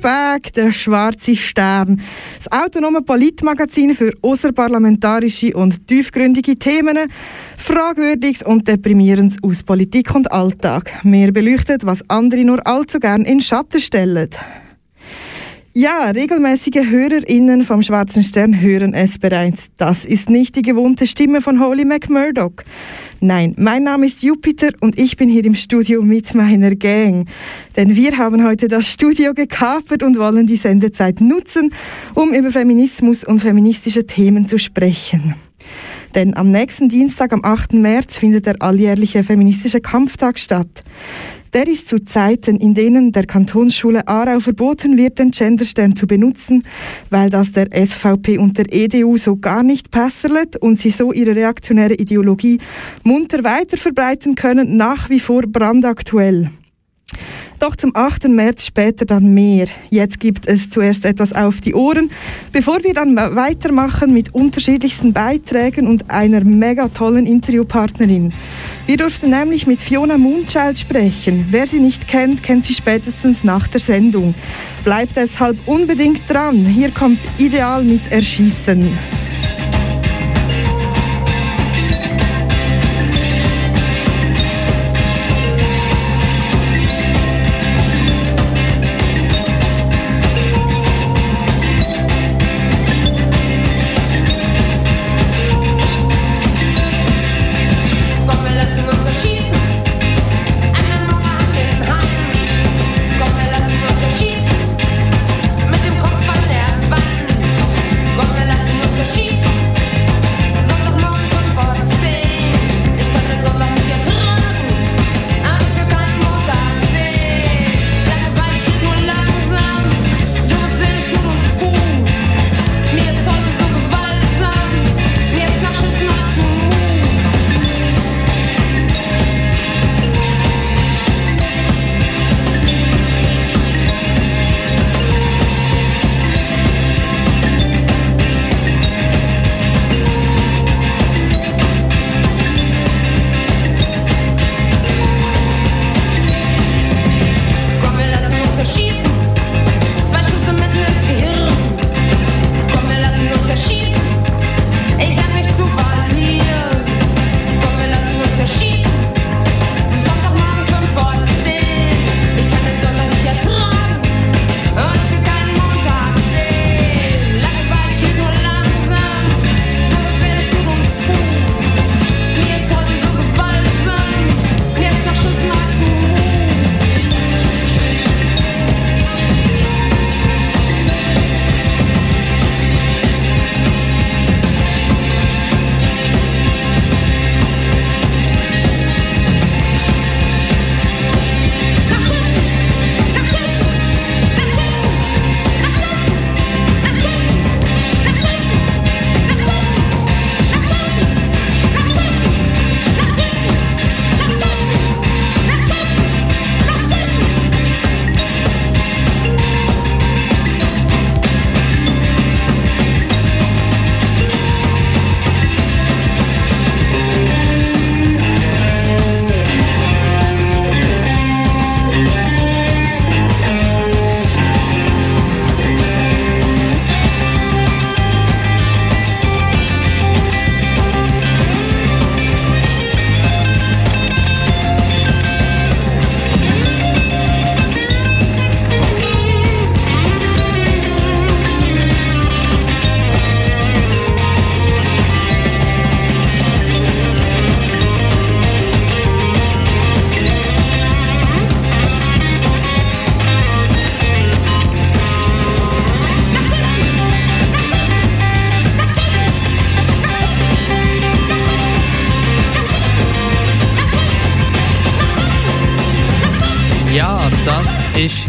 Back, der schwarze Stern. Das autonome Politmagazin für außerparlamentarische und tiefgründige Themen, Fragwürdiges und Deprimierendes aus Politik und Alltag. Mehr beleuchtet, was andere nur allzu gern in Schatten stellen. Ja, regelmäßige HörerInnen vom Schwarzen Stern hören es bereits. Das ist nicht die gewohnte Stimme von Holly McMurdoch. Nein, mein Name ist Jupiter und ich bin hier im Studio mit meiner Gang. Denn wir haben heute das Studio gekapert und wollen die Sendezeit nutzen, um über Feminismus und feministische Themen zu sprechen. Denn am nächsten Dienstag, am 8. März, findet der alljährliche feministische Kampftag statt. Der ist zu Zeiten, in denen der Kantonsschule Aarau verboten wird, den Genderstern zu benutzen, weil das der SVP und der EDU so gar nicht passerlet und sie so ihre reaktionäre Ideologie munter weiter verbreiten können, nach wie vor brandaktuell. Doch zum 8. März später dann mehr. Jetzt gibt es zuerst etwas auf die Ohren, bevor wir dann weitermachen mit unterschiedlichsten Beiträgen und einer mega tollen Interviewpartnerin. Wir durften nämlich mit Fiona Moonchild sprechen. Wer sie nicht kennt, kennt sie spätestens nach der Sendung. Bleibt deshalb unbedingt dran. Hier kommt Ideal mit Erschießen.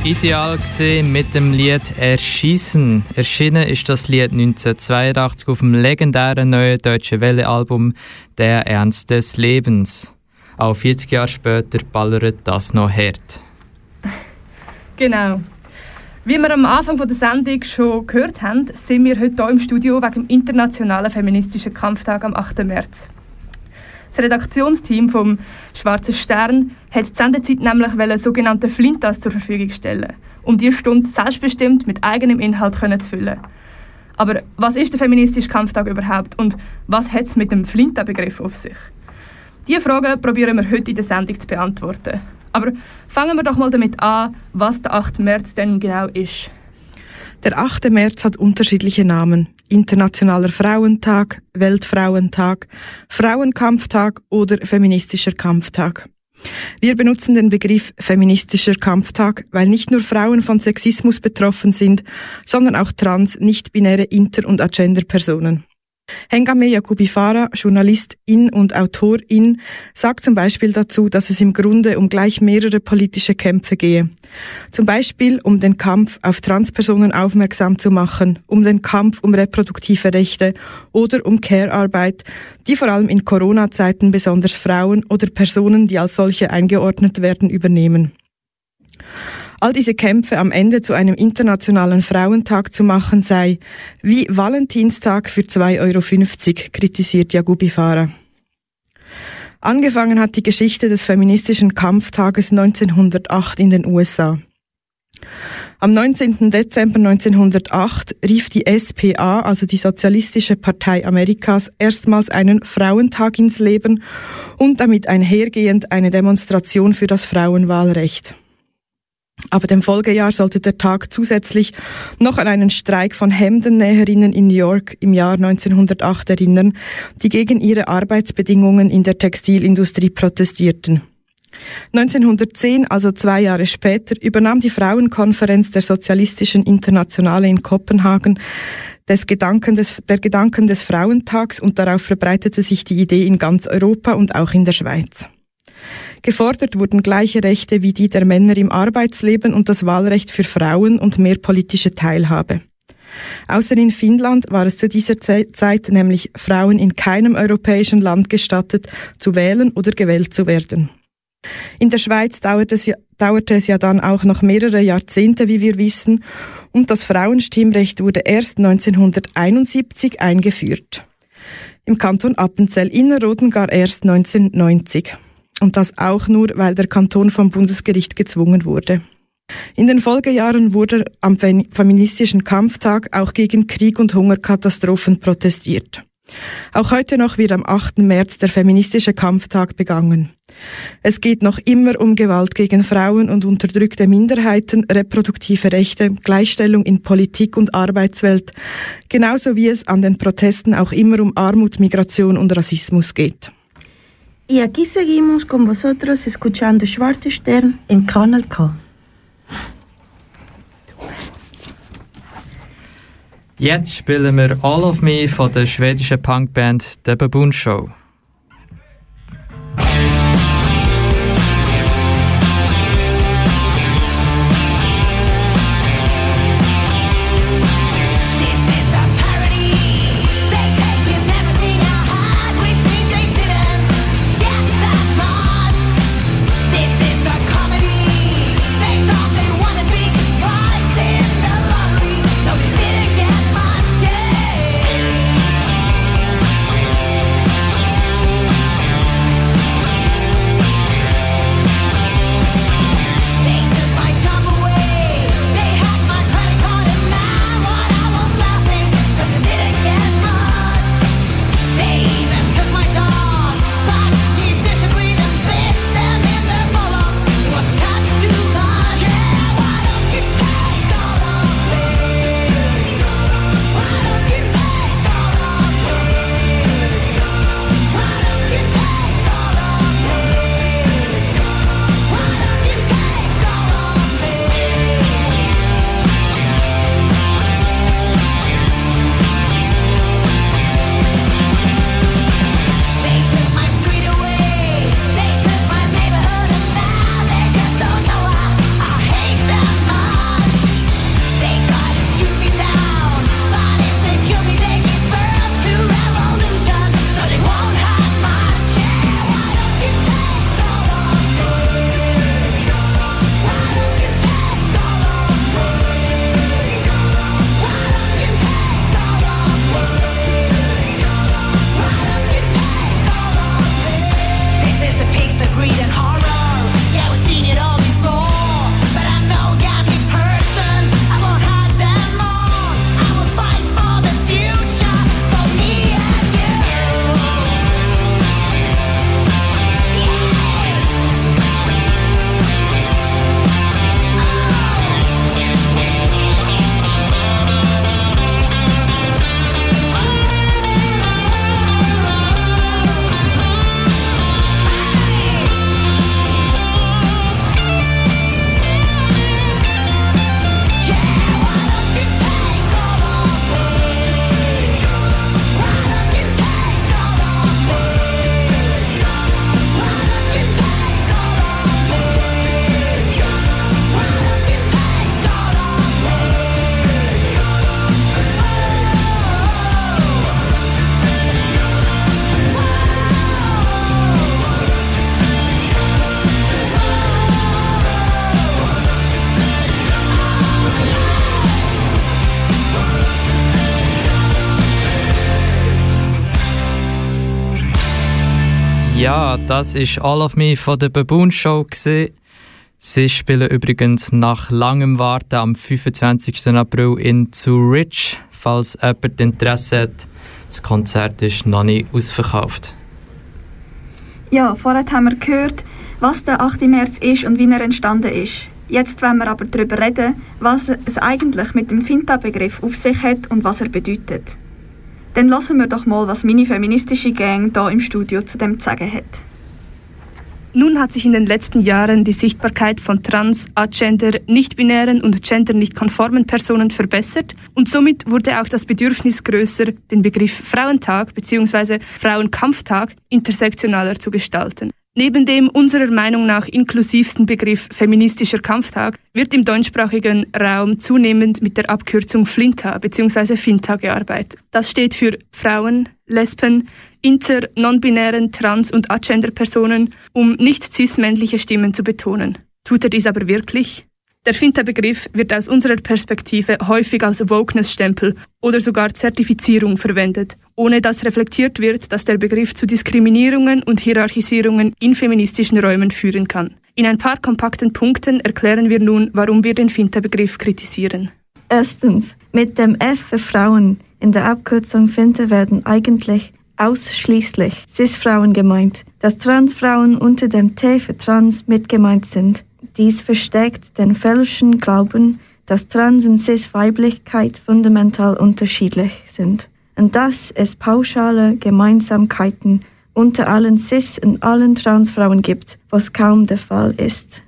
Ideal gesehen mit dem Lied Erschießen. Erschienen ist das Lied 1982 auf dem legendären neuen Deutsche Welle Album Der Ernst des Lebens. Auch 40 Jahre später ballert das noch hart. Genau. Wie wir am Anfang der Sendung schon gehört haben, sind wir heute hier im Studio wegen dem Internationalen Feministischen Kampftag am 8. März. Das Redaktionsteam vom Schwarzen Stern hat die Sendezeit nämlich einen sogenannten Flintas zur Verfügung stellen, um diese Stunde selbstbestimmt mit eigenem Inhalt zu füllen. Aber was ist der feministische Kampftag überhaupt und was hat es mit dem Flinta-Begriff auf sich? Diese Fragen probieren wir heute in der Sendung zu beantworten. Aber fangen wir doch mal damit an, was der 8. März denn genau ist. Der 8. März hat unterschiedliche Namen. Internationaler Frauentag, Weltfrauentag, Frauenkampftag oder feministischer Kampftag. Wir benutzen den Begriff feministischer Kampftag, weil nicht nur Frauen von Sexismus betroffen sind, sondern auch trans, nicht-binäre Inter- und Agender-Personen. Hengame Yakubifara, Journalistin und Autorin, sagt zum Beispiel dazu, dass es im Grunde um gleich mehrere politische Kämpfe gehe. Zum Beispiel um den Kampf auf Transpersonen aufmerksam zu machen, um den Kampf um reproduktive Rechte oder um Care-Arbeit, die vor allem in Corona-Zeiten besonders Frauen oder Personen, die als solche eingeordnet werden, übernehmen. All diese Kämpfe am Ende zu einem internationalen Frauentag zu machen sei wie Valentinstag für 2,50 Euro, kritisiert Jagubi Farah. Angefangen hat die Geschichte des feministischen Kampftages 1908 in den USA. Am 19. Dezember 1908 rief die SPA, also die Sozialistische Partei Amerikas, erstmals einen Frauentag ins Leben und damit einhergehend eine Demonstration für das Frauenwahlrecht. Aber dem Folgejahr sollte der Tag zusätzlich noch an einen Streik von Hemdennäherinnen in New York im Jahr 1908 erinnern, die gegen ihre Arbeitsbedingungen in der Textilindustrie protestierten. 1910, also zwei Jahre später, übernahm die Frauenkonferenz der Sozialistischen Internationale in Kopenhagen des Gedanken des, der Gedanken des Frauentags und darauf verbreitete sich die Idee in ganz Europa und auch in der Schweiz. Gefordert wurden gleiche Rechte wie die der Männer im Arbeitsleben und das Wahlrecht für Frauen und mehr politische Teilhabe. Außer in Finnland war es zu dieser Zeit nämlich Frauen in keinem europäischen Land gestattet, zu wählen oder gewählt zu werden. In der Schweiz dauerte es, ja, dauerte es ja dann auch noch mehrere Jahrzehnte, wie wir wissen, und das Frauenstimmrecht wurde erst 1971 eingeführt. Im Kanton Appenzell-Innerrhoden gar erst 1990. Und das auch nur, weil der Kanton vom Bundesgericht gezwungen wurde. In den Folgejahren wurde am feministischen Kampftag auch gegen Krieg und Hungerkatastrophen protestiert. Auch heute noch wird am 8. März der feministische Kampftag begangen. Es geht noch immer um Gewalt gegen Frauen und unterdrückte Minderheiten, reproduktive Rechte, Gleichstellung in Politik und Arbeitswelt, genauso wie es an den Protesten auch immer um Armut, Migration und Rassismus geht. Y aquí seguimos con vosotros escuchando Schwarze Stern en Kanal K. Jetzt spielen wir All of Me von der schwedischen Punkband The Baboon Show. Ja, das ist All of Me von der Baboon Show. Sie spielen übrigens nach langem Warten am 25. April in Zurich. Falls jemand Interesse hat, das Konzert ist noch nicht ausverkauft. Ja, vorher haben wir gehört, was der 8. März ist und wie er entstanden ist. Jetzt wollen wir aber darüber reden, was es eigentlich mit dem Finta-Begriff auf sich hat und was er bedeutet. Dann lassen wir doch mal, was meine feministische Gang hier im Studio zu dem zu sagen hat. Nun hat sich in den letzten Jahren die Sichtbarkeit von trans, agender, nicht-binären und gender-nicht-konformen Personen verbessert und somit wurde auch das Bedürfnis größer, den Begriff Frauentag bzw. Frauenkampftag intersektionaler zu gestalten. Neben dem unserer Meinung nach inklusivsten Begriff feministischer Kampftag wird im deutschsprachigen Raum zunehmend mit der Abkürzung FLINTA bzw. FINTA gearbeitet. Das steht für Frauen, Lesben, inter-, non-binären, trans- und agender-Personen, um nicht cis-männliche Stimmen zu betonen. Tut er dies aber wirklich? Der Finta-Begriff wird aus unserer Perspektive häufig als Wokeness-Stempel oder sogar Zertifizierung verwendet, ohne dass reflektiert wird, dass der Begriff zu Diskriminierungen und Hierarchisierungen in feministischen Räumen führen kann. In ein paar kompakten Punkten erklären wir nun, warum wir den Finta-Begriff kritisieren. Erstens, mit dem F für Frauen in der Abkürzung Finta werden eigentlich ausschließlich Cis-Frauen gemeint, dass Transfrauen unter dem T für Trans mitgemeint sind. Dies verstärkt den falschen Glauben, dass Trans- und Cis-Weiblichkeit fundamental unterschiedlich sind und dass es pauschale Gemeinsamkeiten unter allen Cis- und allen Transfrauen gibt, was kaum der Fall ist.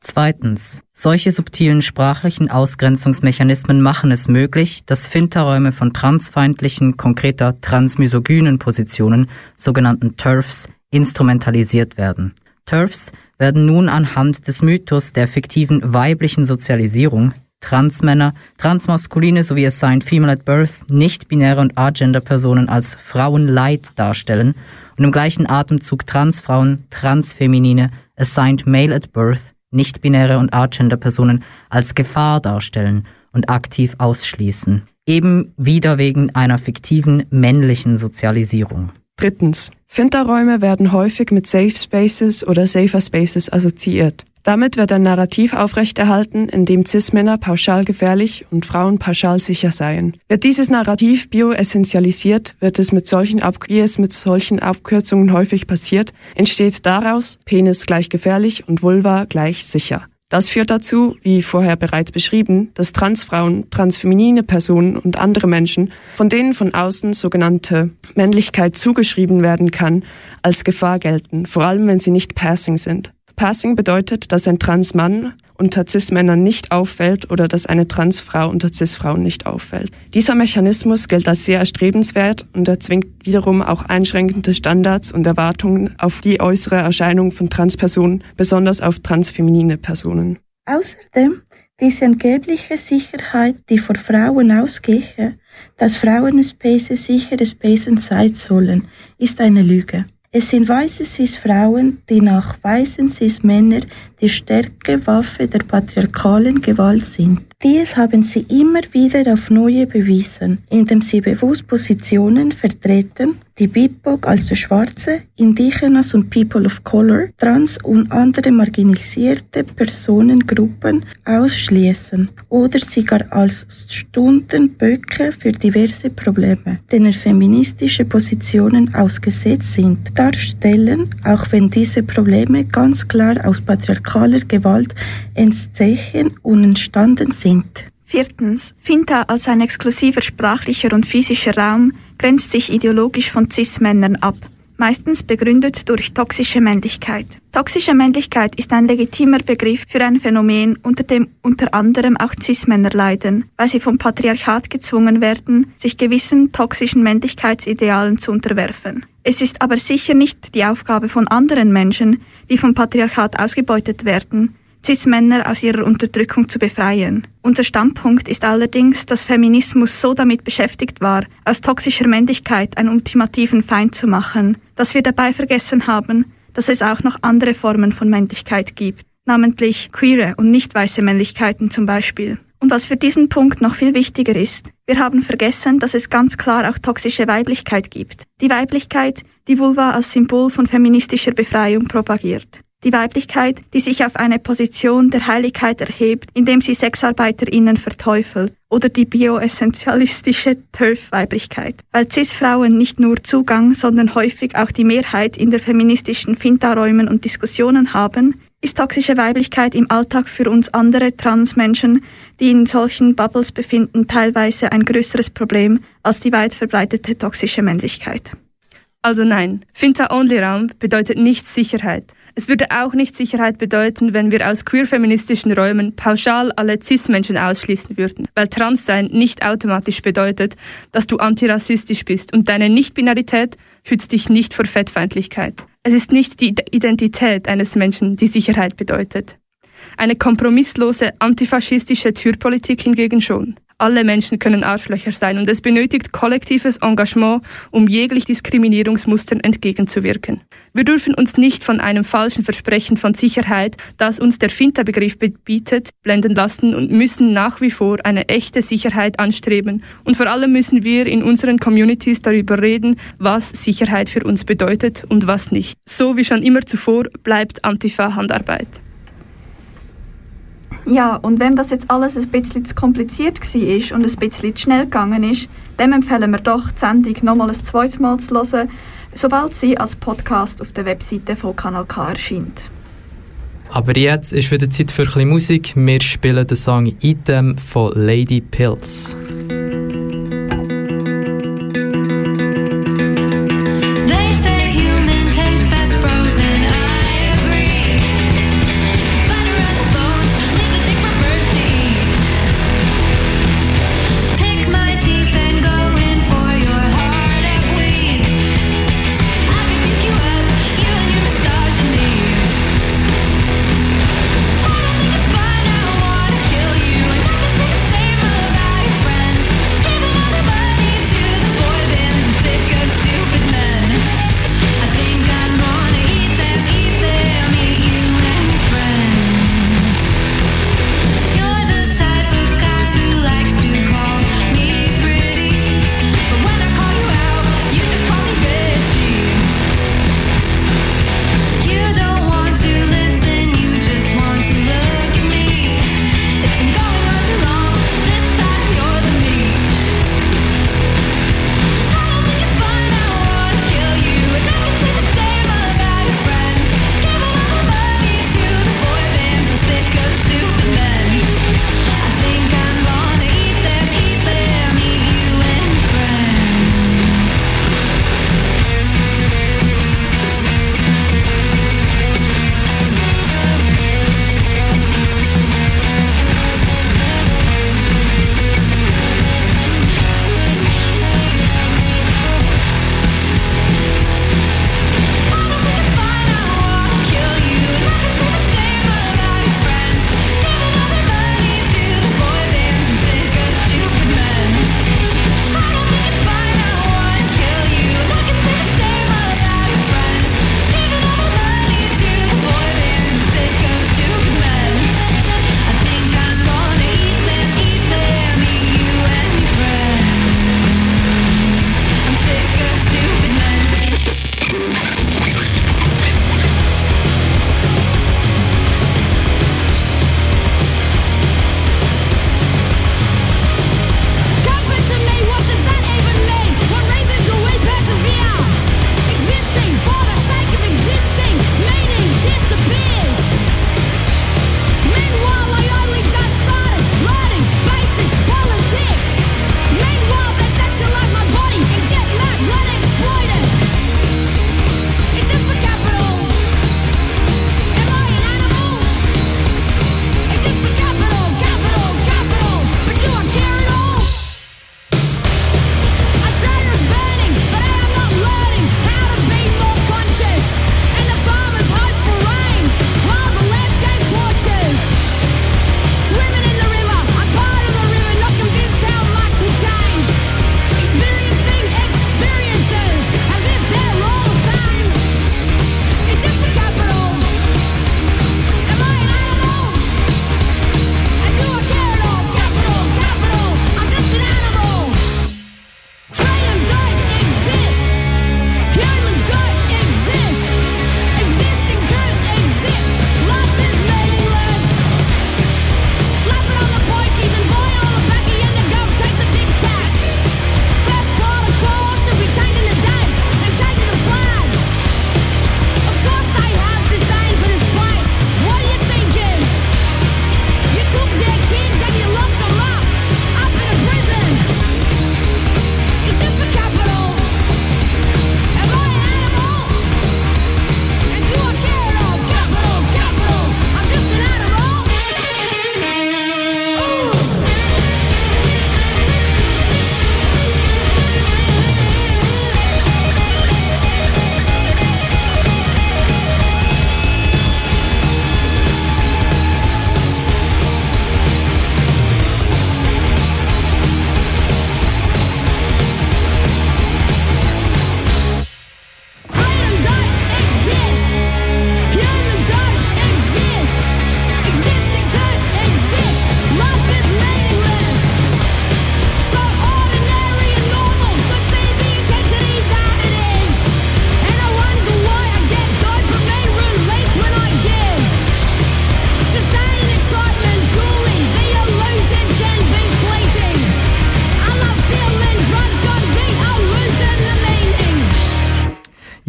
Zweitens. Solche subtilen sprachlichen Ausgrenzungsmechanismen machen es möglich, dass Finterräume von transfeindlichen, konkreter transmisogynen Positionen, sogenannten TERFs, instrumentalisiert werden. TERFs werden nun anhand des Mythos der fiktiven weiblichen Sozialisierung Transmänner, Transmaskuline sowie Assigned Female at Birth, nicht-binäre und Agender-Personen als Frauenleid darstellen und im gleichen Atemzug Transfrauen, Transfeminine, Assigned Male at Birth, nicht-binäre und Agender-Personen als Gefahr darstellen und aktiv ausschließen. Eben wieder wegen einer fiktiven männlichen Sozialisierung. Drittens. Finterräume werden häufig mit Safe Spaces oder Safer Spaces assoziiert. Damit wird ein Narrativ aufrechterhalten, in dem Cis-Männer pauschal gefährlich und Frauen pauschal sicher seien. Wird dieses Narrativ bioessentialisiert, wird es mit solchen wie es mit solchen Abkürzungen häufig passiert, entsteht daraus Penis gleich gefährlich und Vulva gleich sicher. Das führt dazu, wie vorher bereits beschrieben, dass Transfrauen, transfeminine Personen und andere Menschen, von denen von außen sogenannte Männlichkeit zugeschrieben werden kann, als Gefahr gelten, vor allem wenn sie nicht passing sind. Passing bedeutet, dass ein Transmann unter Cis-Männern nicht auffällt oder dass eine Transfrau unter Cis-Frauen nicht auffällt. Dieser Mechanismus gilt als sehr erstrebenswert und erzwingt wiederum auch einschränkende Standards und Erwartungen auf die äußere Erscheinung von Transpersonen, besonders auf transfeminine Personen. Außerdem diese angebliche Sicherheit, die vor Frauen ausgehe, dass Frauenspaces sichere Spaces sein sollen, ist eine Lüge. Es sind weiße Cis-Frauen, die nach weißen Cis-Männer die stärkere Waffe der patriarchalen Gewalt sind. Dies haben sie immer wieder auf neue bewiesen, indem sie bewusst Positionen vertreten, die BIPOC, also Schwarze, Indigenas und People of Color, Trans und andere marginalisierte Personengruppen ausschließen oder sie gar als Stundenböcke für diverse Probleme, denen feministische Positionen ausgesetzt sind, darstellen, auch wenn diese Probleme ganz klar aus patriarchaler Gewalt entstehen und entstanden sind. Viertens. Finta als ein exklusiver sprachlicher und physischer Raum grenzt sich ideologisch von Cis-Männern ab, meistens begründet durch toxische Männlichkeit. Toxische Männlichkeit ist ein legitimer Begriff für ein Phänomen, unter dem unter anderem auch Cis-Männer leiden, weil sie vom Patriarchat gezwungen werden, sich gewissen toxischen Männlichkeitsidealen zu unterwerfen. Es ist aber sicher nicht die Aufgabe von anderen Menschen, die vom Patriarchat ausgebeutet werden, Cis-Männer aus ihrer Unterdrückung zu befreien. Unser Standpunkt ist allerdings, dass Feminismus so damit beschäftigt war, aus toxischer Männlichkeit einen ultimativen Feind zu machen, dass wir dabei vergessen haben, dass es auch noch andere Formen von Männlichkeit gibt, namentlich queere und nicht weiße Männlichkeiten zum Beispiel. Und was für diesen Punkt noch viel wichtiger ist, wir haben vergessen, dass es ganz klar auch toxische Weiblichkeit gibt. Die Weiblichkeit, die Vulva als Symbol von feministischer Befreiung propagiert. Die Weiblichkeit, die sich auf eine Position der Heiligkeit erhebt, indem sie SexarbeiterInnen verteufelt. Oder die bioessentialistische TERF-Weiblichkeit. Weil CIS-Frauen nicht nur Zugang, sondern häufig auch die Mehrheit in der feministischen Finta-Räumen und Diskussionen haben, ist toxische Weiblichkeit im Alltag für uns andere Transmenschen, die in solchen Bubbles befinden, teilweise ein größeres Problem als die weit verbreitete toxische Männlichkeit. Also nein, Finta-Only-Raum bedeutet nicht Sicherheit. Es würde auch nicht Sicherheit bedeuten, wenn wir aus queer-feministischen Räumen pauschal alle Cis-Menschen ausschließen würden, weil Transsein nicht automatisch bedeutet, dass du antirassistisch bist und deine Nicht-Binarität schützt dich nicht vor Fettfeindlichkeit. Es ist nicht die Identität eines Menschen, die Sicherheit bedeutet. Eine kompromisslose antifaschistische Türpolitik hingegen schon. Alle Menschen können Arschlöcher sein und es benötigt kollektives Engagement, um jeglich Diskriminierungsmustern entgegenzuwirken. Wir dürfen uns nicht von einem falschen Versprechen von Sicherheit, das uns der Finta-Begriff bietet, blenden lassen und müssen nach wie vor eine echte Sicherheit anstreben. Und vor allem müssen wir in unseren Communities darüber reden, was Sicherheit für uns bedeutet und was nicht. So wie schon immer zuvor bleibt Antifa Handarbeit. Ja, und wenn das jetzt alles ein bisschen zu kompliziert war und ein bisschen zu schnell gegangen ist, dann empfehlen wir doch, die Sendung nochmal ein zweites Mal zu hören, sobald sie als Podcast auf der Webseite von Kanal K erscheint. Aber jetzt ist wieder Zeit für ein bisschen Musik. Wir spielen den Song Item von Lady Pills.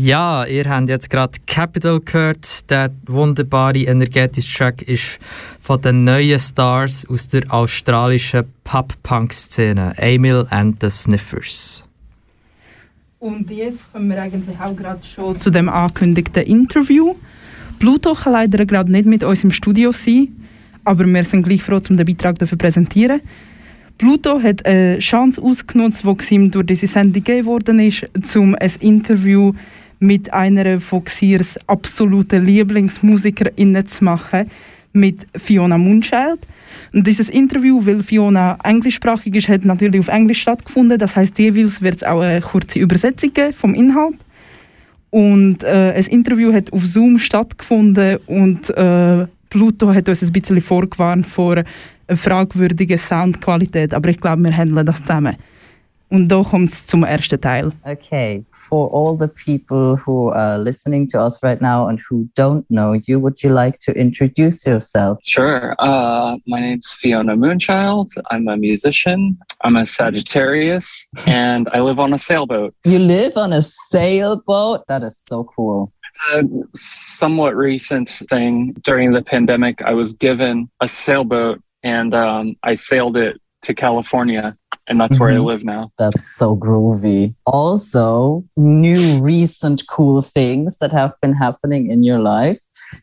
Ja, ihr habt jetzt gerade Capital gehört. Der wunderbare, energetische Track ist von den neuen Stars aus der australischen Pop-Punk-Szene, Emil and the Sniffers. Und jetzt kommen wir eigentlich auch gerade schon zu dem angekündigten Interview. Pluto kann leider gerade nicht mit uns im Studio sein, aber wir sind gleich froh, um den Beitrag zu präsentieren. Pluto hat eine Chance ausgenutzt, die ihm durch diese Sendung gegeben worden ist, um ein Interview mit einer von Xiers absoluten LieblingsmusikerInnen zu machen, mit Fiona Munchild. Und dieses Interview, weil Fiona englischsprachig ist, hat natürlich auf Englisch stattgefunden. Das heißt, jeweils wird es auch eine kurze Übersetzung geben vom Inhalt. Und äh, ein Interview hat auf Zoom stattgefunden und äh, Pluto hat uns ein bisschen vorgewarnt vor einer fragwürdigen Soundqualität. Aber ich glaube, wir handeln das zusammen. Und da kommt es zum ersten Teil. Okay, for all the people who are listening to us right now and who don't know you, would you like to introduce yourself? Sure. Uh, my name's Fiona Moonchild. I'm a musician. I'm a Sagittarius, and I live on a sailboat. You live on a sailboat? That is so cool. It's a somewhat recent thing. During the pandemic, I was given a sailboat and um, I sailed it to California and that's where I Mhm. live now. That's so groovy. Also, new recent cool things that have been happening in your life.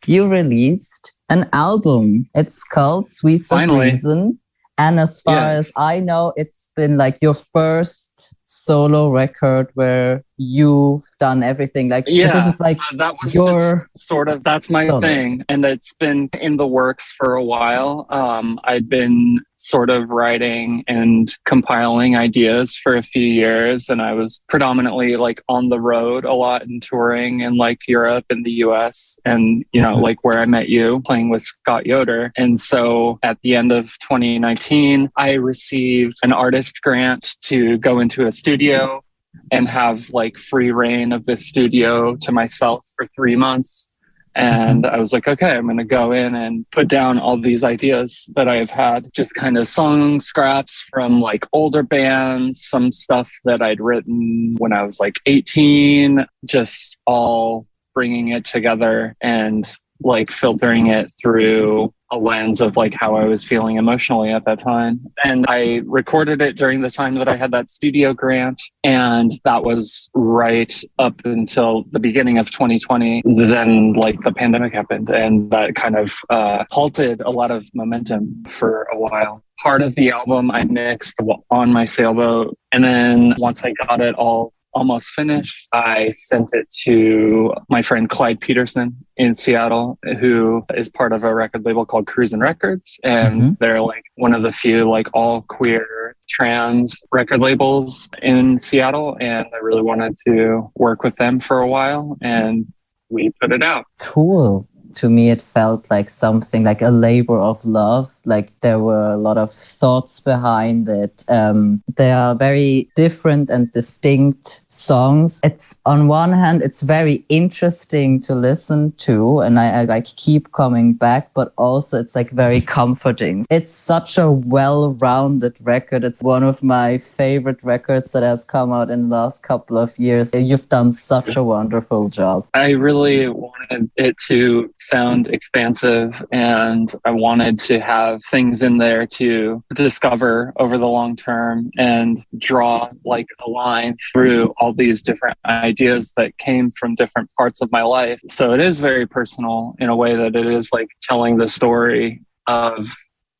You released an album. It's called Sweets Finally. of Reason. And as far Yes. as I know, it's been like your first solo record where you've done everything. Like Yeah, this is like uh, that was your just sort of that's my solo. thing, and it's been in the works for a while. Um, I'd been sort of writing and compiling ideas for a few years, and I was predominantly like on the road a lot and touring in like Europe and the U.S. and you know Mhm. like where I met you playing with Scott Yoder. And so at the end of 2019, I received an artist grant to go into a studio and have like free reign of this studio to myself for three months. And I was like, okay, I'm going to go in and put down all these ideas that I have had, just kind of song scraps from like older bands, some stuff that I'd written when I was like 18, just all bringing it together and like filtering it through a lens of like how I was feeling emotionally at that time. And I recorded it during the time that I had that studio grant. And that was right up until the beginning of 2020. Then like the pandemic happened and that kind of uh, halted a lot of momentum for a while. Part of the album I mixed on my sailboat. And then once I got it all almost finished. I sent it to my friend Clyde Peterson in Seattle, who is part of a record label called Cruisin' Records. And Mhm. they're like one of the few like all queer trans record labels in Seattle. And I really wanted to work with them for a while and we put it out. cool. To me, it felt like something like a labor of love. Like there were a lot of thoughts behind it. Um, they are very different and distinct songs. It's on one hand, it's very interesting to listen to, and I, I like keep coming back. But also, it's like very comforting. It's such a well-rounded record. It's one of my favorite records that has come out in the last couple of years. You've done such a wonderful job. I really wanted it to sound expansive and I wanted to have things in there to discover over the long term and draw like a line through all these different ideas that came from different parts of my life. So it is very personal in a way that it is like telling the story of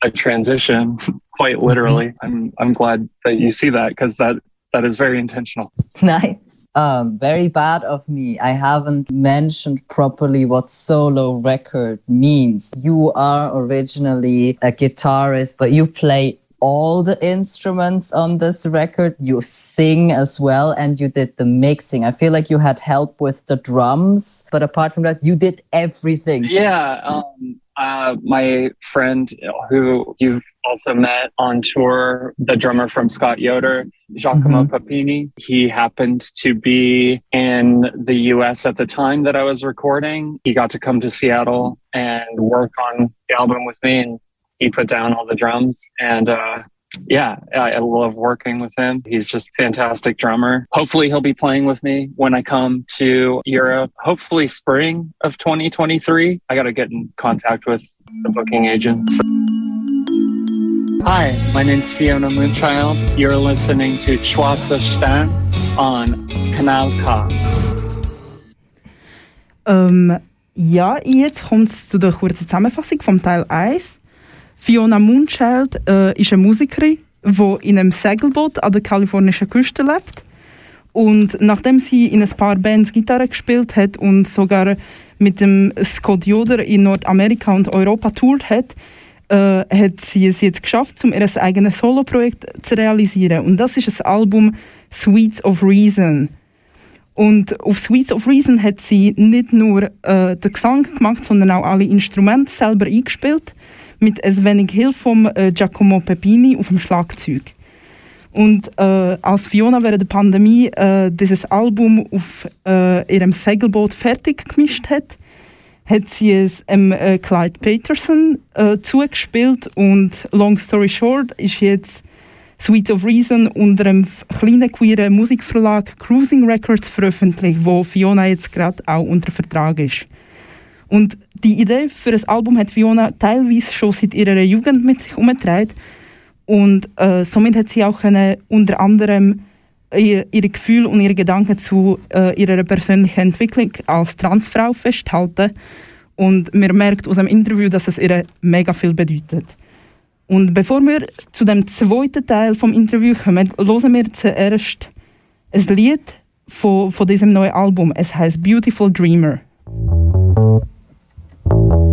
a transition quite literally. Mm-hmm. I'm I'm glad that you see that because that that is very intentional. Nice. Um, very bad of me. I haven't mentioned properly what solo record means. You are originally a guitarist, but you play all the instruments on this record. You sing as well, and you did the mixing. I feel like you had help with the drums, but apart from that, you did everything. Yeah, um, uh, my friend who you've also met on tour, the drummer from Scott Yoder, Giacomo Papini, he happened to be in the US at the time that I was recording. He got to come to Seattle and work on the album with me, and he put down all the drums and uh, yeah, I, love working with him. He's just a fantastic drummer. Hopefully, he'll be playing with me when I come to Europe. Hopefully, spring of 2023. I got to get in contact with the booking agents. Hi, my name's Fiona Moonchild. You're listening to Schwarzer Stern on Kanal K. Ähm, ja, jetzt kommt es zu der kurzen Zusammenfassung vom Teil 1. Fiona Moonchild äh, ist eine Musikerin, die in einem Segelboot an der kalifornischen Küste lebt. Und nachdem sie in ein paar Bands Gitarre gespielt hat und sogar mit dem Scott Yoder in Nordamerika und Europa tourt hat, äh, hat sie es jetzt geschafft, um ihr eigenes Soloprojekt zu realisieren. Und das ist das Album Sweets of Reason. Und auf Sweets of Reason hat sie nicht nur äh, den Gesang gemacht, sondern auch alle Instrumente selber eingespielt, mit ein wenig Hilfe von äh, Giacomo Pepini auf dem Schlagzeug. Und äh, als Fiona während der Pandemie äh, dieses Album auf äh, ihrem Segelboot fertig gemischt hat, hat sie es ähm, äh, Clyde Peterson äh, zugespielt und Long Story Short ist jetzt Sweet of Reason unter einem kleinen queeren Musikverlag Cruising Records veröffentlicht, wo Fiona jetzt gerade auch unter Vertrag ist. Und die Idee für das Album hat Fiona teilweise schon seit ihrer Jugend mit sich umgetragen und äh, somit hat sie auch können, unter anderem ihre Gefühle und ihre Gedanken zu äh, ihrer persönlichen Entwicklung als Transfrau festhalten. Und man merkt aus dem Interview, dass es ihr mega viel bedeutet. Und bevor wir zu dem zweiten Teil vom Interview kommen, hören wir zuerst ein Lied von, von diesem neuen Album. Es heißt Beautiful Dreamer. you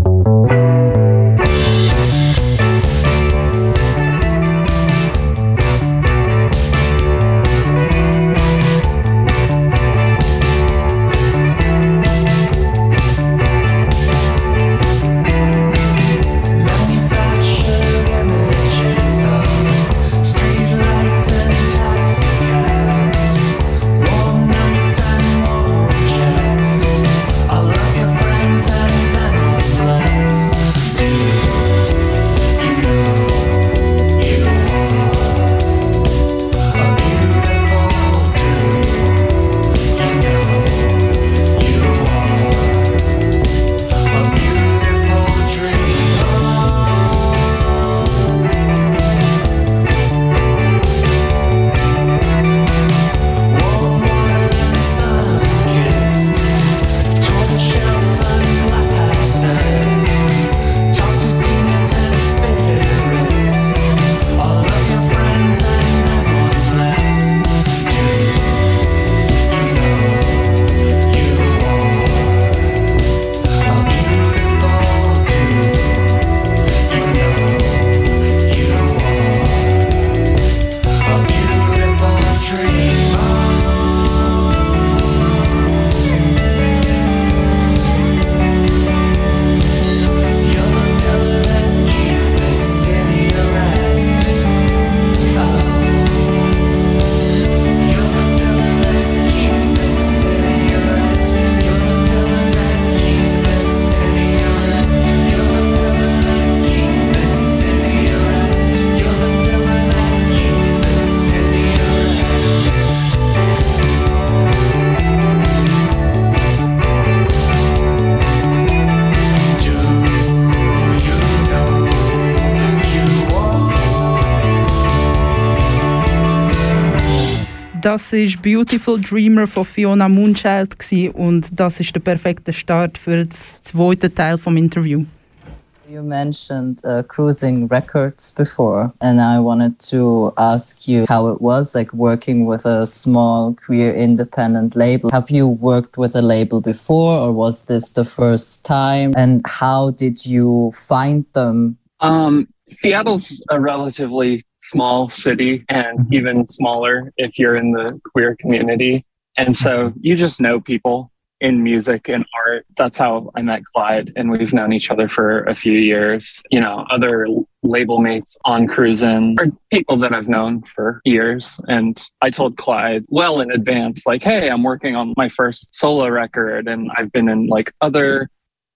Das ist Beautiful Dreamer von Fiona Moonchild und das ist der perfekte Start für das zweite Teil vom Interview. You mentioned uh, cruising records before, and I wanted to ask you how it was like working with a small queer independent label. Have you worked with a label before, or was this the first time? And how did you find them? Um, Seattle's a relatively small city and mm-hmm. even smaller if you're in the queer community. And so you just know people in music and art. That's how I met Clyde, and we've known each other for a few years. You know, other label mates on Cruisin' are people that I've known for years. And I told Clyde well in advance, like, hey, I'm working on my first solo record, and I've been in like other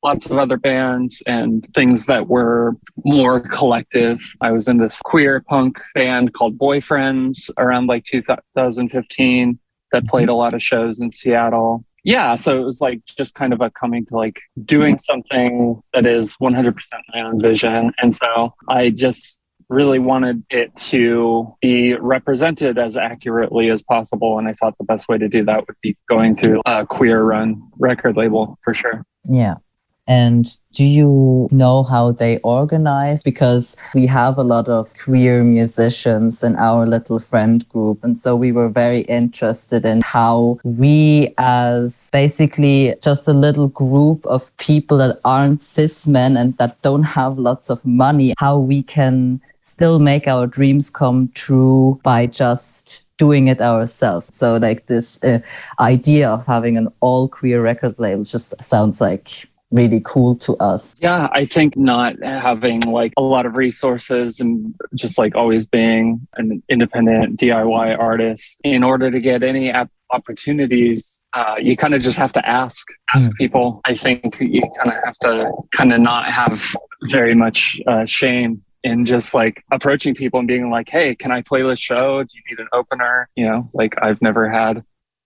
lots of other bands and things that were more collective. I was in this queer punk band called Boyfriends around like 2015 that played a mm-hmm. lot of shows in Seattle. Yeah, so it was like just kind of a coming to like doing something that is 100% my own vision. And so I just really wanted it to be represented as accurately as possible. And I thought the best way to do that would be going through a queer run record label for sure. Yeah. And do you know how they organize? Because we have a lot of queer musicians in our little friend group. And so we were very interested in how we, as basically just a little group of people that aren't cis men and that don't have lots of money, how we can still make our dreams come true by just doing it ourselves. So, like, this uh, idea of having an all queer record label just sounds like really cool to us. Yeah, I think not having like a lot of resources and just like always being an independent DIY artist in order to get any app opportunities, uh, you kind of just have to ask, ask mm. people. I think you kind of have to kind of not have very much uh, shame in just like approaching people and being like, hey, can I play this show? Do you need an opener? You know, like I've never had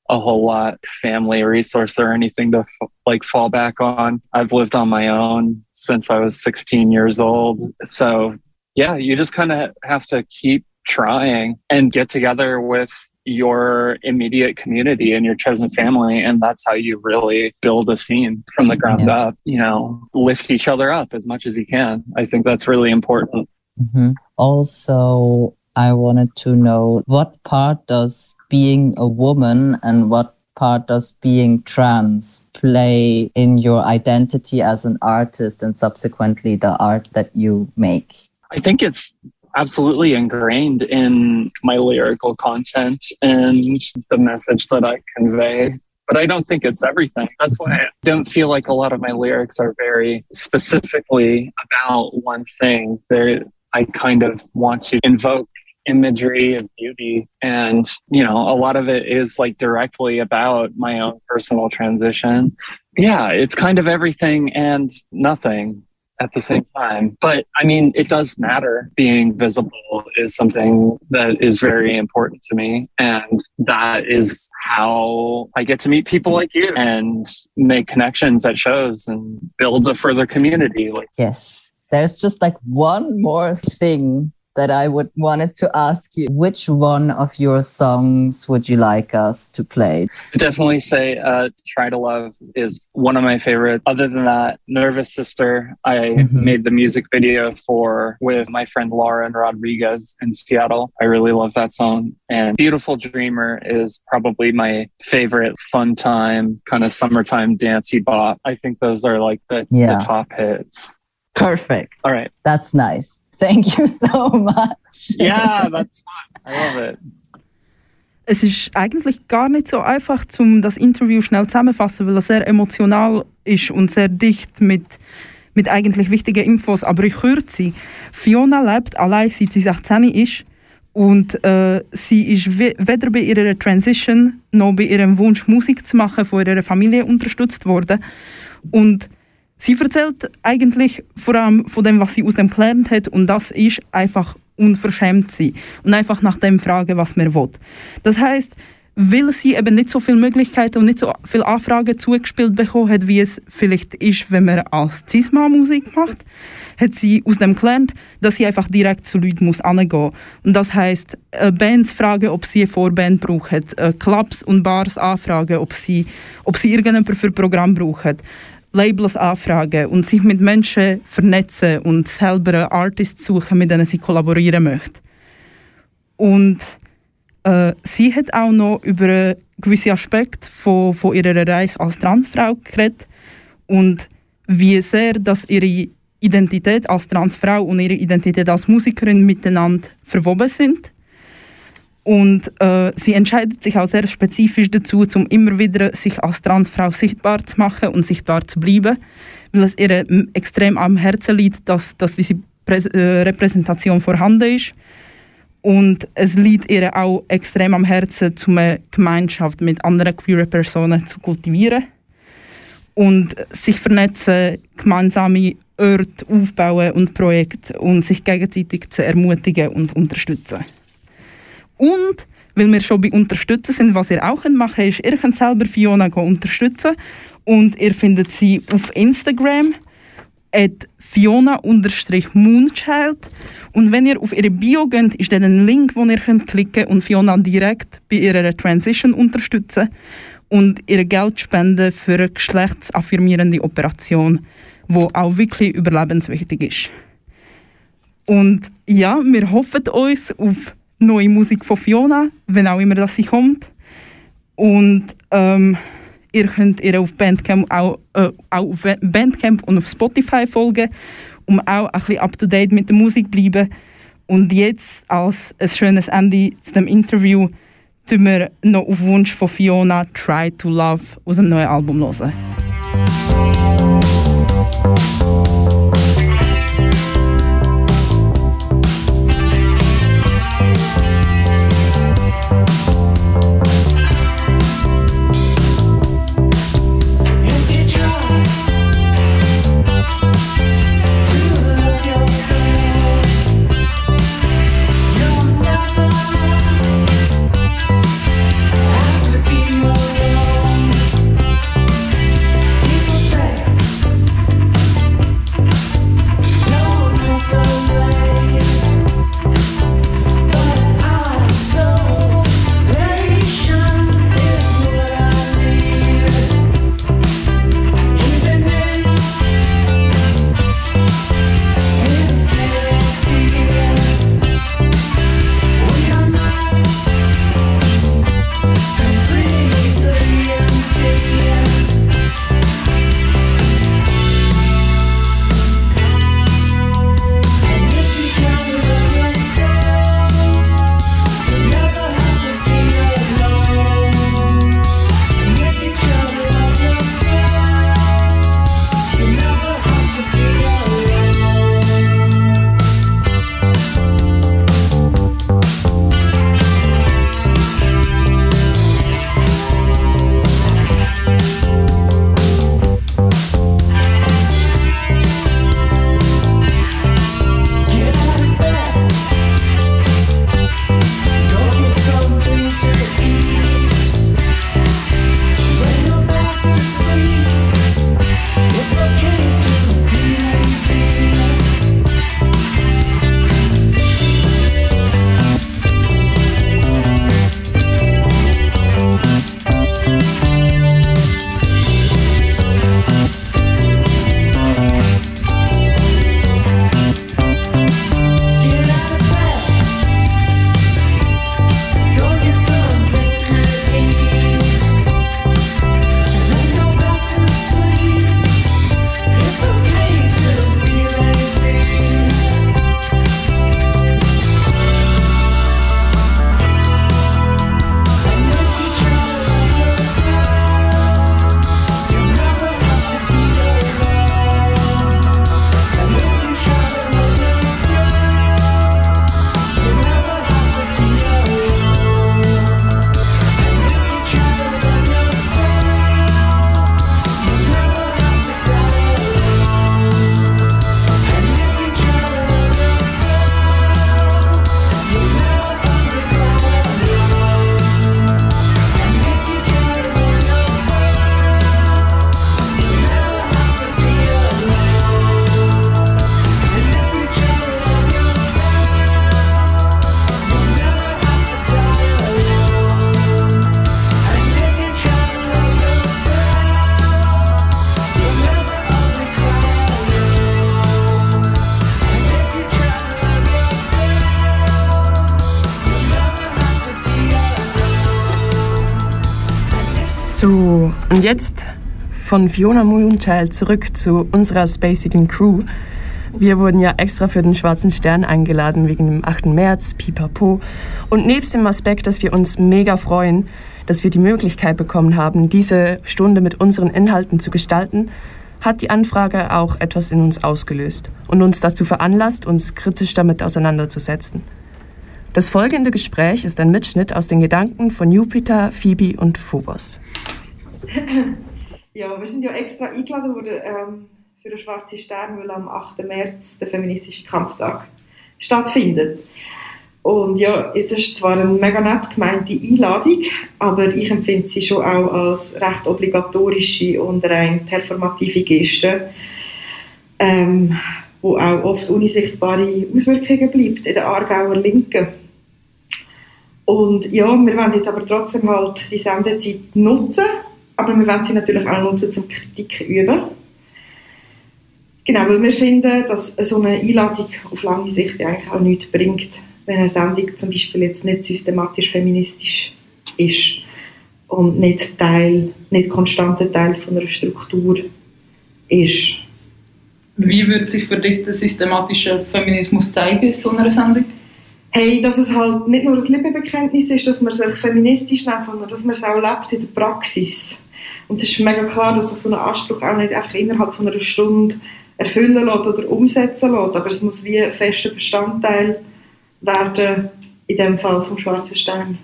a whole lot family resource or anything to f- like fall back on. I've lived on my own since I was 16 years old. So, yeah, you just kind of have to keep trying and get together with your immediate community and your chosen family and that's how you really build a scene from the ground yeah. up you know lift each other up as much as you can i think that's really important mm-hmm. also I wanted to know what part does being a woman and what part does being trans play in your identity as an artist and subsequently the art that you make? I think it's absolutely ingrained in my lyrical content and the message that I convey. But I don't think it's everything. That's why I don't feel like a lot of my lyrics are very specifically about one thing. They're, I kind of want to invoke imagery of beauty. And you know a lot of it is like directly about my own personal transition. Yeah it's kind of everything and nothing at the same time. But i mean it does matter. Being visible is something that is very important to me. And that is how i get to meet people like you and make connections at shows and build a further community like yes. There's just like one more thing that I would wanted to ask you. Which one of your songs would you like us to play? Definitely say uh, "Try to Love" is one of my favorite. Other than that, "Nervous Sister" I mm-hmm. made the music video for with my friend Lauren Rodriguez in Seattle. I really love that song. And "Beautiful Dreamer" is probably my favorite fun time kind of summertime dancey bop. I think those are like the, yeah. the top hits. Perfect. All right. That's nice. Thank you so much. Yeah, that's fun. I love it. Es ist eigentlich gar nicht so einfach, um das Interview schnell zusammenzufassen, weil es sehr emotional ist und sehr dicht mit, mit eigentlich wichtigen Infos. Aber ich kürze. Fiona lebt allein, seit sie 16 ist. Und äh, sie ist weder bei ihrer Transition noch bei ihrem Wunsch, Musik zu machen, von ihrer Familie unterstützt worden. Und Sie erzählt eigentlich vor allem von dem, was sie aus dem gelernt hat und das ist einfach unverschämt sein und einfach nach dem fragen, was man will. Das heißt, weil sie eben nicht so viele Möglichkeiten und nicht so viele Anfragen zugespielt bekommen hat, wie es vielleicht ist, wenn man als Cisma Musik macht, hat sie aus dem gelernt, dass sie einfach direkt zu Leuten muss angehen. Und das heißt, äh, Bands fragen, ob sie eine Vorband brauchen, äh, Clubs und Bars anfragen, ob sie, ob sie irgendjemanden für Programm brauchen. Labels anfragen und sich mit Menschen vernetzen und selber einen Artist suchen, mit denen sie kollaborieren möchte. Und äh, sie hat auch noch über einen gewissen Aspekt von, von ihrer Reise als Transfrau geredet und wie sehr dass ihre Identität als Transfrau und ihre Identität als Musikerin miteinander verwoben sind und äh, sie entscheidet sich auch sehr spezifisch dazu, um immer wieder sich als Transfrau sichtbar zu machen und sichtbar zu bleiben, weil es ihr extrem am Herzen liegt, dass, dass diese Prä äh, Repräsentation vorhanden ist. Und es liegt ihr auch extrem am Herzen, um eine Gemeinschaft mit anderen queeren Personen zu kultivieren. und sich vernetzen, gemeinsame Orte aufbauen und Projekte und sich gegenseitig zu ermutigen und unterstützen. Und weil wir schon bei Unterstützen sind, was ihr auch machen könnt, ist, ihr könnt selber Fiona unterstützen und ihr findet sie auf Instagram at Fiona-Moonchild und wenn ihr auf ihre Bio geht, ist dann ein Link, wo ihr könnt klicken und Fiona direkt bei ihrer Transition unterstützen und ihr Geld spenden für eine geschlechtsaffirmierende Operation, wo auch wirklich überlebenswichtig ist. Und ja, wir hoffen uns auf neue Musik von Fiona, wenn auch immer das sie kommt. Und ähm, ihr könnt ihr auf Bandcamp auch, äh, auch auf Bandcamp und auf Spotify folgen, um auch ein bisschen up to date mit der Musik zu bleiben. Und jetzt als ein schönes Ende zu dem Interview tun wir noch auf Wunsch von Fiona Try to Love aus dem neuen Album hören. Von Fiona Moonchild zurück zu unserer spacigen Crew. Wir wurden ja extra für den Schwarzen Stern eingeladen wegen dem 8. März, pipapo. Und nebst dem Aspekt, dass wir uns mega freuen, dass wir die Möglichkeit bekommen haben, diese Stunde mit unseren Inhalten zu gestalten, hat die Anfrage auch etwas in uns ausgelöst und uns dazu veranlasst, uns kritisch damit auseinanderzusetzen. Das folgende Gespräch ist ein Mitschnitt aus den Gedanken von Jupiter, Phoebe und Phobos. Ja, wir sind ja extra eingeladen worden ähm, für den Schwarzen Stern, weil am 8. März der feministische Kampftag stattfindet. Und ja, jetzt ist zwar eine mega nett gemeinte Einladung, aber ich empfinde sie schon auch als recht obligatorische und rein performative Geste, ähm, wo auch oft unsichtbare Auswirkungen bleibt in der Aargauer Linken. Und ja, wir wollen jetzt aber trotzdem halt die Sendezeit nutzen, aber wir wollen sie natürlich auch nutzen, zum Kritik üben. Genau, weil wir finden, dass so eine Einladung auf lange Sicht eigentlich auch nichts bringt wenn eine Sendung zum Beispiel jetzt nicht systematisch feministisch ist und nicht Teil, nicht konstanter Teil von einer Struktur ist. Wie wird sich für dich der systematische Feminismus zeigen in so einer Sendung? Hey, dass es halt nicht nur ein Lippenbekenntnis ist, dass man sich feministisch nennt, sondern dass man es auch lebt in der Praxis. Und es ist mega klar, dass sich so ein Anspruch auch nicht einfach innerhalb von einer Stunde erfüllen lässt oder umsetzen lässt, aber es muss wie ein fester Bestandteil werden, in dem Fall vom Schwarzen Stern.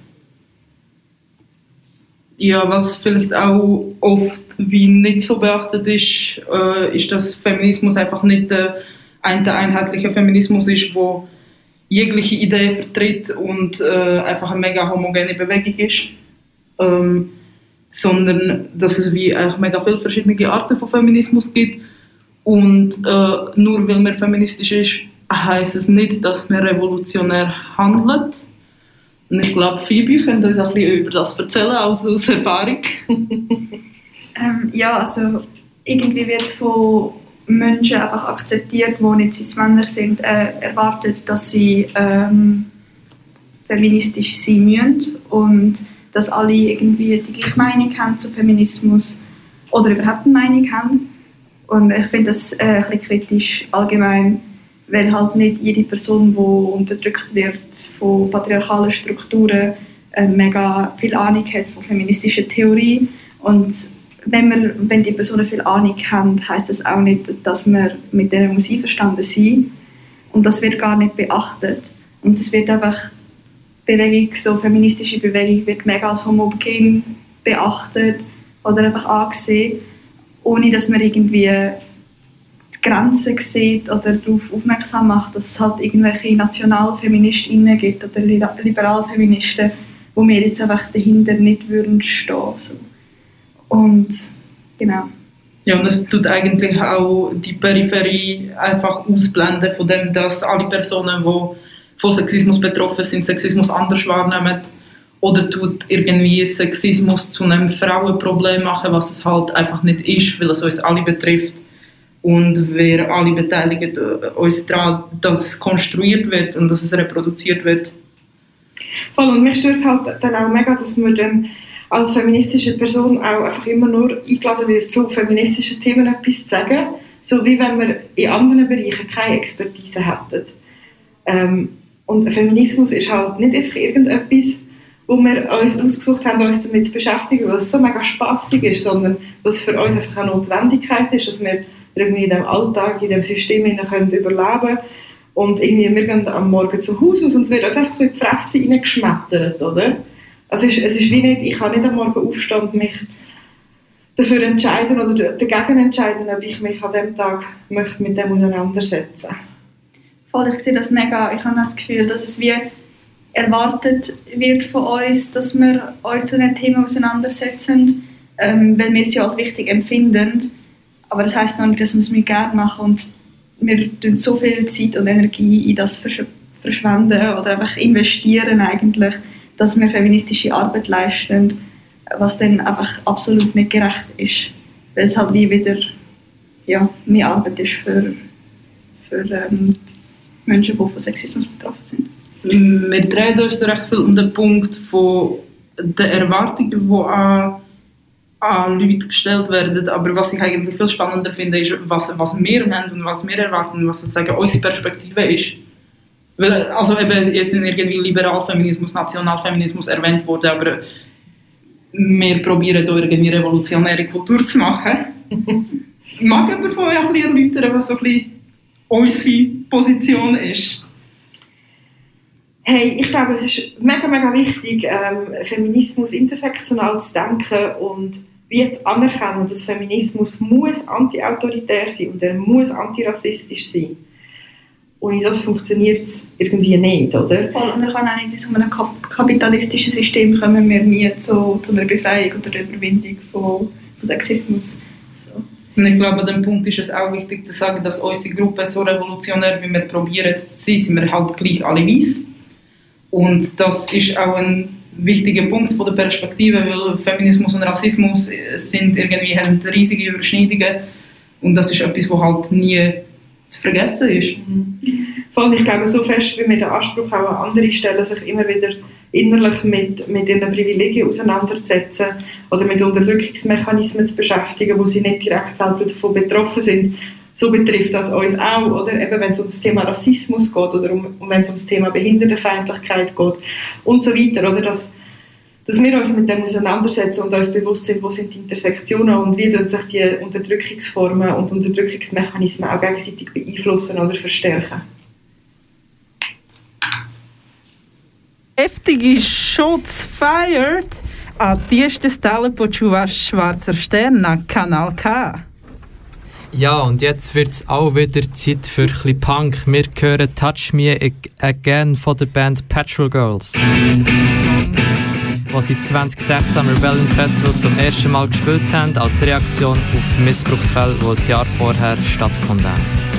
Ja, was vielleicht auch oft wie nicht so beachtet ist, äh, ist, dass Feminismus einfach nicht der, ein der einheitliche Feminismus ist, wo jegliche Idee vertritt und äh, einfach eine mega homogene Bewegung ist, ähm, sondern dass es wie eigentlich mega viele verschiedene Arten von Feminismus gibt und äh, nur weil man feministisch ist, heißt es nicht, dass man revolutionär handelt. Und ich glaube, Phoebe könnte uns ein bisschen über das erzählen, also aus Erfahrung. ähm, ja, also irgendwie wird es von Menschen einfach akzeptiert, die nicht cis Männer sind, äh, erwartet, dass sie ähm, feministisch sein müssen und dass alle irgendwie die gleiche Meinung haben zu Feminismus oder überhaupt eine Meinung haben. Und ich finde das äh, ein bisschen kritisch allgemein weil halt nicht jede Person, die unterdrückt wird von patriarchalen Strukturen, äh, mega viel Ahnung hat von feministischer Theorie und wenn, wir, wenn die Personen viel Ahnung haben, heißt das auch nicht, dass wir mit denen einverstanden sein. Und das wird gar nicht beachtet. Und es wird einfach Bewegung, so feministische Bewegung wird mega als homogen beachtet oder einfach angesehen, ohne dass man irgendwie Grenzen sieht oder darauf aufmerksam macht, dass es halt irgendwelche Nationalfeministinnen gibt oder Liberalfeministen, wo wir jetzt einfach dahinter nicht würden stehen. So. Und genau. Ja, und es tut eigentlich auch die Peripherie einfach ausblenden von dem, dass alle Personen, die von Sexismus betroffen sind, Sexismus anders wahrnehmen oder tut irgendwie Sexismus zu einem Frauenproblem machen, was es halt einfach nicht ist, weil es uns alle betrifft und wir alle beteiligen uns daran, dass es konstruiert wird und dass es reproduziert wird. Voll, und mich stört es halt dann auch mega, dass man dann als feministische Person auch einfach immer nur eingeladen wird, zu feministischen Themen etwas zu sagen, so wie wenn wir in anderen Bereichen keine Expertise hätten. Ähm, und Feminismus ist halt nicht einfach irgendetwas, wo wir uns ausgesucht haben, uns damit zu beschäftigen, es so mega spaßig ist, sondern es für uns einfach eine Notwendigkeit ist, dass wir irgendwie in dem Alltag, in dem System können überleben und irgendwie wir gehen am Morgen zu Hause aus und es wird uns einfach so in die Fresse reingeschmettert, oder? Also es ist, es ist wie nicht, ich kann nicht am Morgen aufstehen und mich dafür entscheiden oder dagegen entscheiden, ob ich mich an dem Tag möchte mit dem auseinandersetzen Voll, ich sehe das mega. Ich habe das Gefühl, dass es wie erwartet wird von uns, dass wir uns zu einem Thema auseinandersetzen, ähm, weil wir es ja als wichtig empfinden aber das heißt noch nicht, dass wir es mit gerne machen und wir tun so viel Zeit und Energie in das versch verschwenden oder einfach investieren eigentlich, dass wir feministische Arbeit leisten, was dann einfach absolut nicht gerecht ist, weil es halt wie wieder ja, mehr Arbeit ist für, für ähm, Menschen, die von Sexismus betroffen sind. Wir drehen uns recht viel um den Punkt von der Erwartungen, die an an Leute gestellt werden. Aber was ich eigentlich viel spannender finde, ist, was, was wir haben und was wir erwarten, was sozusagen unsere Perspektive ist. Weil, also eben jetzt in irgendwie Liberalfeminismus, Nationalfeminismus erwähnt wurde, aber wir probieren hier irgendwie revolutionäre Kultur zu machen. Mag aber von euch erläutern, was so ein bisschen unsere Position ist? Hey, ich glaube, es ist mega, mega wichtig, ähm, Feminismus intersektional zu denken und wie zu anerkennen, dass Feminismus muss anti-autoritär sein und er muss antirassistisch sein. Ohne das funktioniert es irgendwie nicht, oder? Voll, und er kann auch nicht in so einem kapitalistischen System kommen wir nie zu, zu einer Befreiung oder Überwindung von, von Sexismus. Und ich glaube, an dem Punkt ist es auch wichtig zu sagen, dass unsere Gruppe so revolutionär, wie wir probieren zu sein, sind wir halt gleich alle weiß. Und das ist auch ein wichtiger Punkt von der Perspektive, weil Feminismus und Rassismus sind irgendwie haben riesige Überschneidungen und das ist etwas, was halt nie zu vergessen ist. Mhm. Ich glaube, so fest wie wir den Anspruch auch an andere stellen, sich immer wieder innerlich mit, mit ihren Privilegien auseinanderzusetzen oder mit Unterdrückungsmechanismen zu beschäftigen, wo sie nicht direkt selber davon betroffen sind. So betrifft das uns auch, oder? Eben, wenn es um das Thema Rassismus geht oder um, wenn es um das Thema Behindertenfeindlichkeit geht und so weiter, oder? Dass, dass wir uns mit dem auseinandersetzen und uns bewusst sind, wo sind die Intersektionen und wie sich die Unterdrückungsformen und Unterdrückungsmechanismen auch gegenseitig beeinflussen oder verstärken. Heftige Shots fired an die erste Stelle počúvaš Schwarzer Stern na Kanal K. Ja, und jetzt wird es auch wieder Zeit für ein Punk. Wir hören Touch Me Again von der Band Petrol Girls. Was sie 2016 am Rebellion Festival zum ersten Mal gespielt haben, als Reaktion auf Missbrauchsfälle, die ein Jahr vorher stattgefunden haben.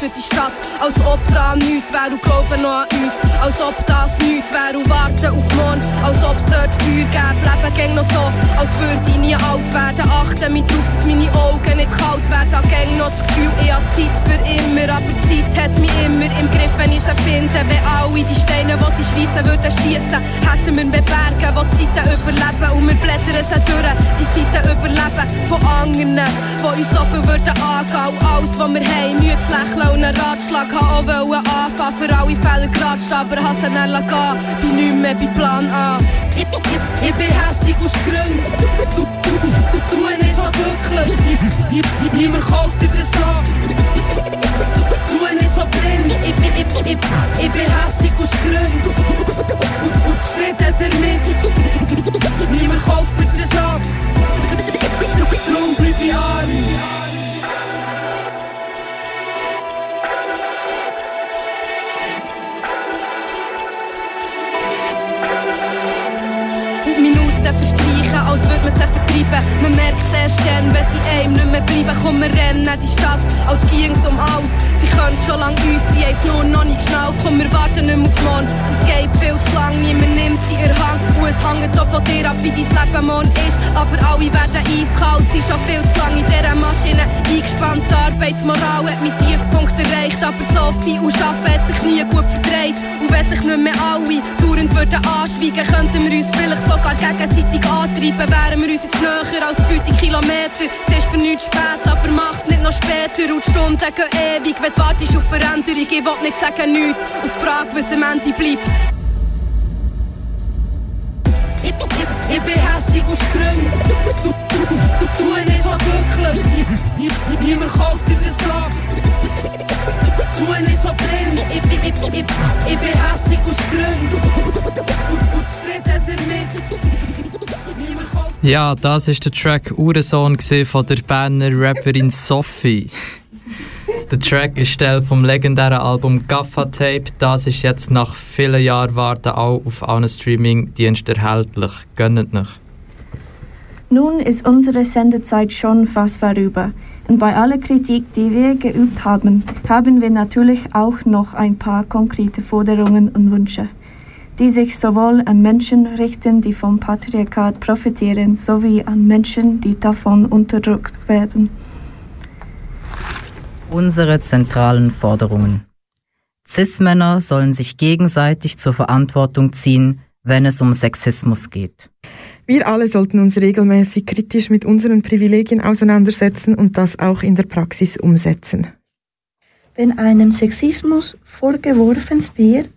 Durch die Stadt, als ob da nichts wäre und glauben noch an uns, als ob das nichts wäre und warten auf morgen, als ob es dort Feuer gäbe, leben gäng noch so, als würde ich nie alt werden, achte mich drauf, dass meine Augen nicht kalt werden, gäng noch das Gefühl, ich habe Zeit für immer, aber Zeit hat mich immer im Griff, wenn ich sie finde, wenn alle die Steine, die sie schreissen, würden schiessen, hätten wir mehr Berge, die Zeiten überleben. Und wir blättern sie durch, die Seiten überleben. Von anderen, die uns offen würden angehen. Alles, was wir haben, zu lächeln und einen Ratschlag haben, auch anfangen, für alle Fälle gerade stehen, aber hasse gehen, bin nicht mehr bei Plan A. Ich, bin hässig aus Gründen, du, du, du, du nicht so glücklich, niemand kauft dir das an. Du nicht so blind, ich, ich, ich, ich, bin hässig aus Gründen und, und zufrieden damit. Niemand kauft mir das an, darum bleib ich arm. Als würde man sie vertreiben. Man merkt dann, wenn sie einem nicht mehr bleiben. Komm, wir rennen die Stadt, als ging's um alles. Sie können schon lang uns, sie haben es nur noch nicht geschnallt. Komm, wir warten nicht mehr auf morgen. Das geht viel zu lang, niemand nimmt in ihr Hand. Und es hängt auch von dir ab, wie dein Leben morgen ist. Aber alle werden eiskalt, sie schon viel zu lang in dieser Maschine eingespannt. Die Arbeitsmoral hat mit Tiefpunkt erreicht. Aber Sophie und Arbeiten hat sich nie gut verdreht. Und wenn sich nicht mehr alle dauernd würden anschweigen, könnten wir uns vielleicht sogar gegenseitig antreiben wären wir uns jetzt näher als 50 Kilometer. Es ist für nichts spät, aber mach's nicht noch später. Und die Stunden gehen ewig, wenn du wartest auf Veränderung. Ich will nicht sagen nichts, auf die Frage, was am Ende bleibt. Ich, ich, ich bin hässig aus Gründen. Du, du, du, Ja, das ist der Track Uhrensohn von der Berner Rapperin Sophie. Der Track ist Teil vom legendären Album Gaffa Tape. Das ist jetzt nach vielen Jahren Warten auch auf allen Streaming-Diensten erhältlich. Gönnt nicht. Nun ist unsere Sendezeit schon fast vorüber. Und bei aller Kritik, die wir geübt haben, haben wir natürlich auch noch ein paar konkrete Forderungen und Wünsche die sich sowohl an Menschen richten, die vom Patriarchat profitieren, sowie an Menschen, die davon unterdrückt werden. Unsere zentralen Forderungen. Cis-Männer sollen sich gegenseitig zur Verantwortung ziehen, wenn es um Sexismus geht. Wir alle sollten uns regelmäßig kritisch mit unseren Privilegien auseinandersetzen und das auch in der Praxis umsetzen. Wenn einem Sexismus vorgeworfen wird,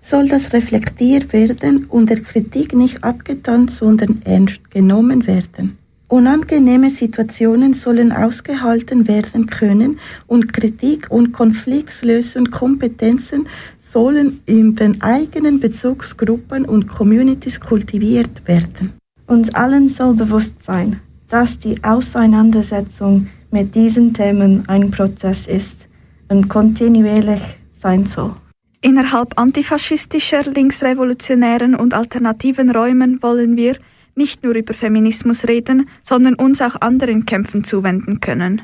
soll das reflektiert werden und der Kritik nicht abgetan, sondern ernst genommen werden. Unangenehme Situationen sollen ausgehalten werden können und Kritik und Konfliktlösungskompetenzen sollen in den eigenen Bezugsgruppen und Communities kultiviert werden. Uns allen soll bewusst sein, dass die Auseinandersetzung mit diesen Themen ein Prozess ist und kontinuierlich sein soll. Innerhalb antifaschistischer, linksrevolutionären und alternativen Räumen wollen wir nicht nur über Feminismus reden, sondern uns auch anderen Kämpfen zuwenden können.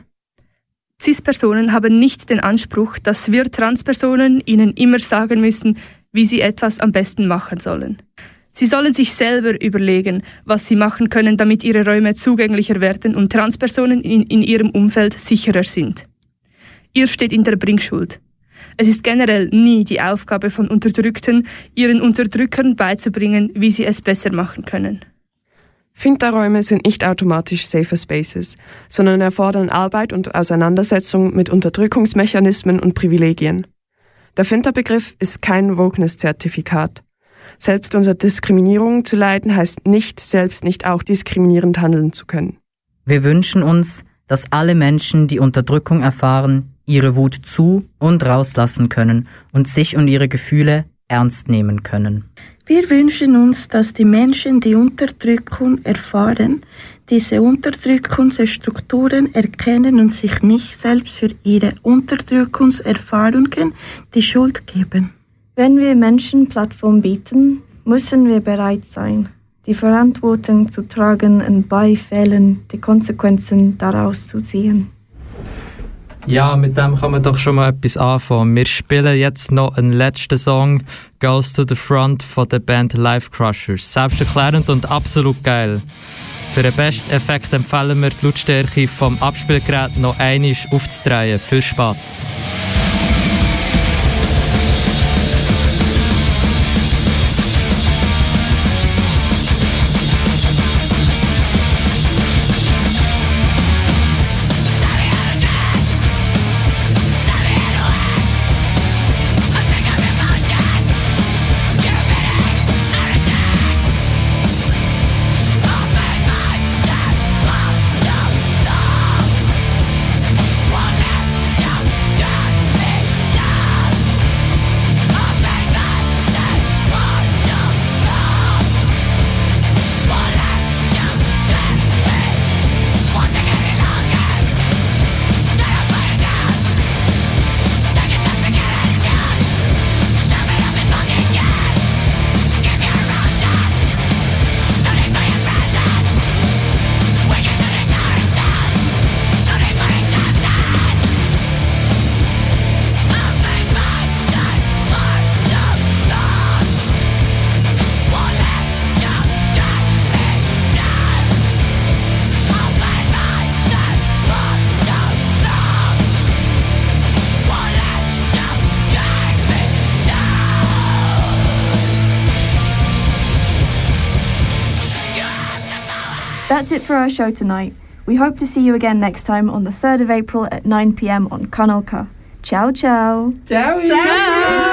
CIS-Personen haben nicht den Anspruch, dass wir Transpersonen ihnen immer sagen müssen, wie sie etwas am besten machen sollen. Sie sollen sich selber überlegen, was sie machen können, damit ihre Räume zugänglicher werden und Transpersonen in, in ihrem Umfeld sicherer sind. Ihr steht in der Bringschuld. Es ist generell nie die Aufgabe von Unterdrückten, ihren Unterdrückern beizubringen, wie sie es besser machen können. Finterräume sind nicht automatisch Safer Spaces, sondern erfordern Arbeit und Auseinandersetzung mit Unterdrückungsmechanismen und Privilegien. Der Finterbegriff ist kein Wokeness-Zertifikat. Selbst unter Diskriminierung zu leiden heißt nicht, selbst nicht auch diskriminierend handeln zu können. Wir wünschen uns, dass alle Menschen, die Unterdrückung erfahren, ihre Wut zu und rauslassen können und sich und ihre Gefühle ernst nehmen können. Wir wünschen uns, dass die Menschen, die Unterdrückung erfahren, diese Unterdrückungsstrukturen erkennen und sich nicht selbst für ihre Unterdrückungserfahrungen die Schuld geben. Wenn wir Menschen Plattform bieten, müssen wir bereit sein, die Verantwortung zu tragen und bei Fällen die Konsequenzen daraus zu ziehen. Ja, mit dem kann man doch schon mal etwas anfangen. Wir spielen jetzt noch einen letzten Song, Girls to the Front von der Band Life Crushers. Selbsterklärend und absolut geil. Für den besten Effekt empfehlen wir die Lautstärke vom Abspielgerät noch einmal aufzudrehen. Viel Spaß! That's it for our show tonight. We hope to see you again next time on the 3rd of April at 9 pm on Kanal K. Ciao, ciao. Ciao. ciao. ciao.